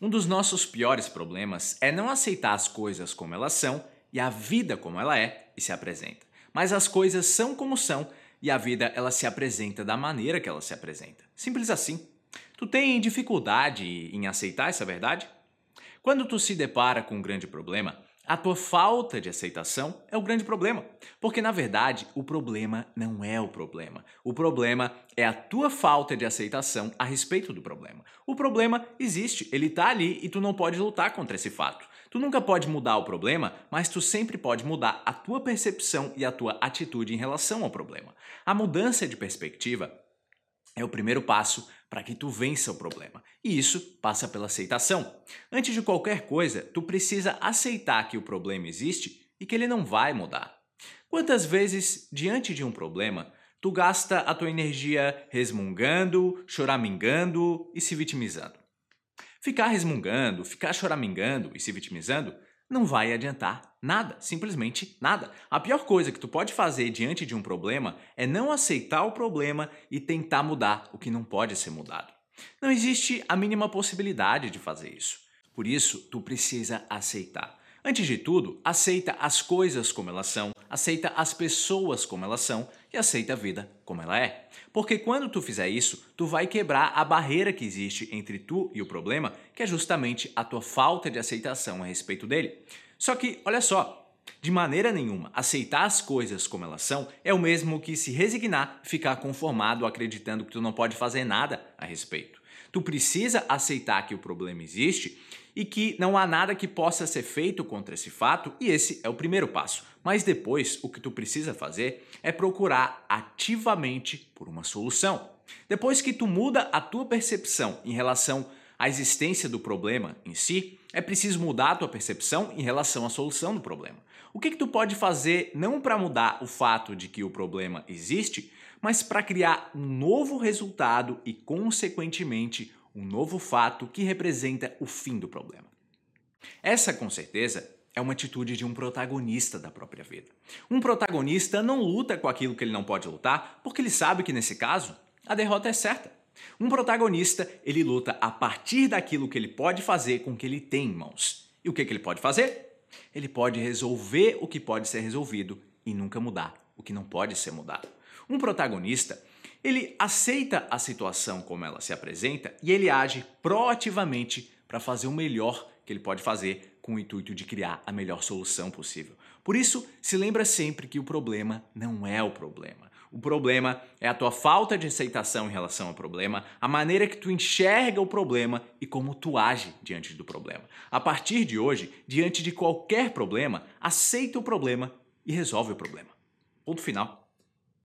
Um dos nossos piores problemas é não aceitar as coisas como elas são e a vida como ela é e se apresenta. Mas as coisas são como são e a vida ela se apresenta da maneira que ela se apresenta. Simples assim. Tu tem dificuldade em aceitar essa verdade? Quando tu se depara com um grande problema, a tua falta de aceitação é o grande problema. Porque, na verdade, o problema não é o problema. O problema é a tua falta de aceitação a respeito do problema. O problema existe, ele está ali e tu não pode lutar contra esse fato. Tu nunca pode mudar o problema, mas tu sempre pode mudar a tua percepção e a tua atitude em relação ao problema. A mudança de perspectiva é o primeiro passo para que tu vença o problema. E isso passa pela aceitação. Antes de qualquer coisa, tu precisa aceitar que o problema existe e que ele não vai mudar. Quantas vezes, diante de um problema, tu gasta a tua energia resmungando, choramingando e se vitimizando? Ficar resmungando, ficar choramingando e se vitimizando não vai adiantar nada, simplesmente nada. A pior coisa que tu pode fazer diante de um problema é não aceitar o problema e tentar mudar o que não pode ser mudado. Não existe a mínima possibilidade de fazer isso. Por isso, tu precisa aceitar. Antes de tudo, aceita as coisas como elas são, aceita as pessoas como elas são e aceita a vida como ela é. Porque quando tu fizer isso, tu vai quebrar a barreira que existe entre tu e o problema, que é justamente a tua falta de aceitação a respeito dele. Só que, olha só, de maneira nenhuma, aceitar as coisas como elas são é o mesmo que se resignar, ficar conformado acreditando que tu não pode fazer nada a respeito. Tu precisa aceitar que o problema existe e que não há nada que possa ser feito contra esse fato, e esse é o primeiro passo. Mas depois, o que tu precisa fazer é procurar ativamente por uma solução. Depois que tu muda a tua percepção em relação à existência do problema em si, é preciso mudar a tua percepção em relação à solução do problema. O que, que tu pode fazer não para mudar o fato de que o problema existe, mas para criar um novo resultado e, consequentemente, um novo fato que representa o fim do problema. Essa, com certeza, é uma atitude de um protagonista da própria vida. Um protagonista não luta com aquilo que ele não pode lutar, porque ele sabe que nesse caso a derrota é certa. Um protagonista, ele luta a partir daquilo que ele pode fazer com o que ele tem em mãos. E o que, que ele pode fazer? Ele pode resolver o que pode ser resolvido e nunca mudar o que não pode ser mudado. Um protagonista, ele aceita a situação como ela se apresenta e ele age proativamente para fazer o melhor que ele pode fazer com o intuito de criar a melhor solução possível. Por isso, se lembra sempre que o problema não é o problema. O problema é a tua falta de aceitação em relação ao problema, a maneira que tu enxerga o problema e como tu age diante do problema. A partir de hoje, diante de qualquer problema, aceita o problema e resolve o problema. Ponto final.